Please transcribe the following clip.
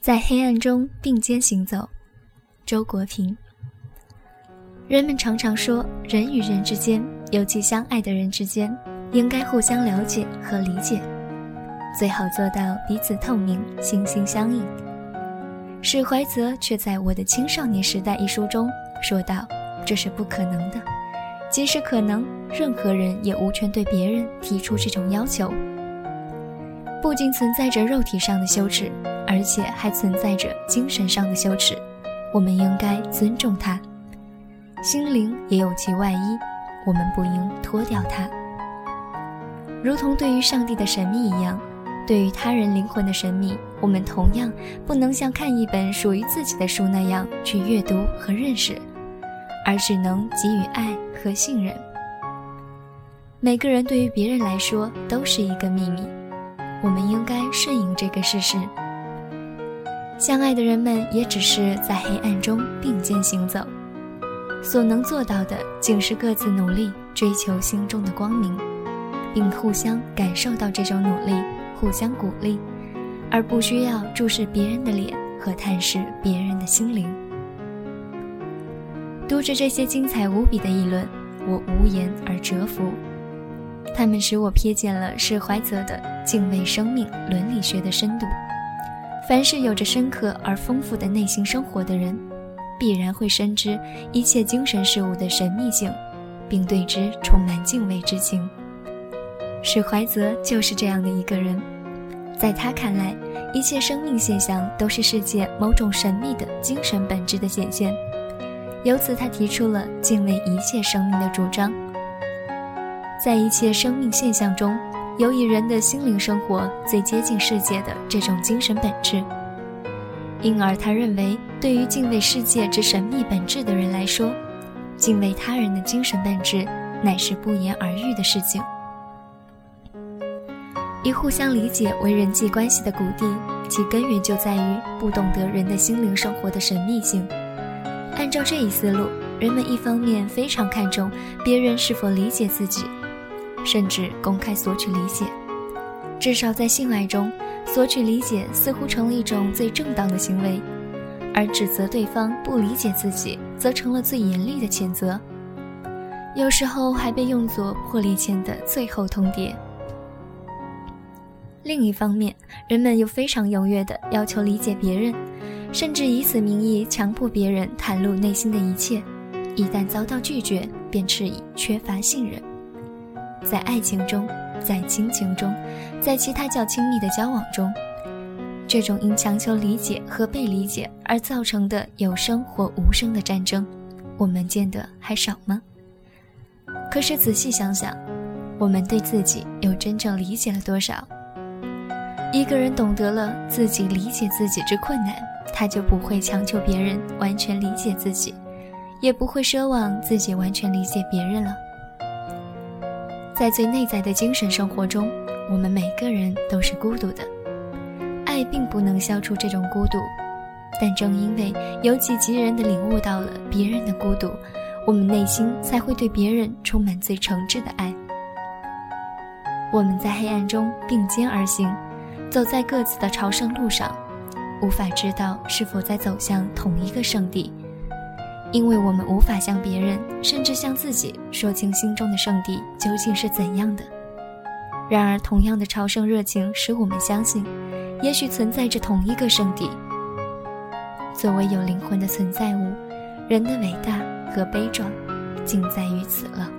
在黑暗中并肩行走，周国平。人们常常说，人与人之间，尤其相爱的人之间，应该互相了解和理解，最好做到彼此透明、心心相印。史怀泽却在《我的青少年时代》一书中说道：“这是不可能的，即使可能，任何人也无权对别人提出这种要求。不仅存在着肉体上的羞耻。”而且还存在着精神上的羞耻，我们应该尊重它。心灵也有其外衣，我们不应脱掉它。如同对于上帝的神秘一样，对于他人灵魂的神秘，我们同样不能像看一本属于自己的书那样去阅读和认识，而只能给予爱和信任。每个人对于别人来说都是一个秘密，我们应该顺应这个事实。相爱的人们也只是在黑暗中并肩行走，所能做到的，仅是各自努力追求心中的光明，并互相感受到这种努力，互相鼓励，而不需要注视别人的脸和探视别人的心灵。读着这些精彩无比的议论，我无言而折服，他们使我瞥见了释怀泽的敬畏生命伦理学的深度。凡是有着深刻而丰富的内心生活的人，必然会深知一切精神事物的神秘性，并对之充满敬畏之情。史怀泽就是这样的一个人，在他看来，一切生命现象都是世界某种神秘的精神本质的显现。由此，他提出了敬畏一切生命的主张。在一切生命现象中。有以人的心灵生活最接近世界的这种精神本质，因而他认为，对于敬畏世界之神秘本质的人来说，敬畏他人的精神本质乃是不言而喻的事情。以互相理解为人际关系的谷地，其根源就在于不懂得人的心灵生活的神秘性。按照这一思路，人们一方面非常看重别人是否理解自己。甚至公开索取理解，至少在性爱中，索取理解似乎成了一种最正当的行为，而指责对方不理解自己，则成了最严厉的谴责。有时候还被用作破裂前的最后通牒。另一方面，人们又非常踊跃地要求理解别人，甚至以此名义强迫别人袒露内心的一切，一旦遭到拒绝，便斥以缺乏信任。在爱情中，在亲情中，在其他较亲密的交往中，这种因强求理解和被理解而造成的有声或无声的战争，我们见得还少吗？可是仔细想想，我们对自己又真正理解了多少？一个人懂得了自己理解自己之困难，他就不会强求别人完全理解自己，也不会奢望自己完全理解别人了。在最内在的精神生活中，我们每个人都是孤独的。爱并不能消除这种孤独，但正因为由己及人的领悟到了别人的孤独，我们内心才会对别人充满最诚挚的爱。我们在黑暗中并肩而行，走在各自的朝圣路上，无法知道是否在走向同一个圣地。因为我们无法向别人，甚至向自己说清心中的圣地究竟是怎样的。然而，同样的朝圣热情使我们相信，也许存在着同一个圣地。作为有灵魂的存在物，人的伟大和悲壮，尽在于此了。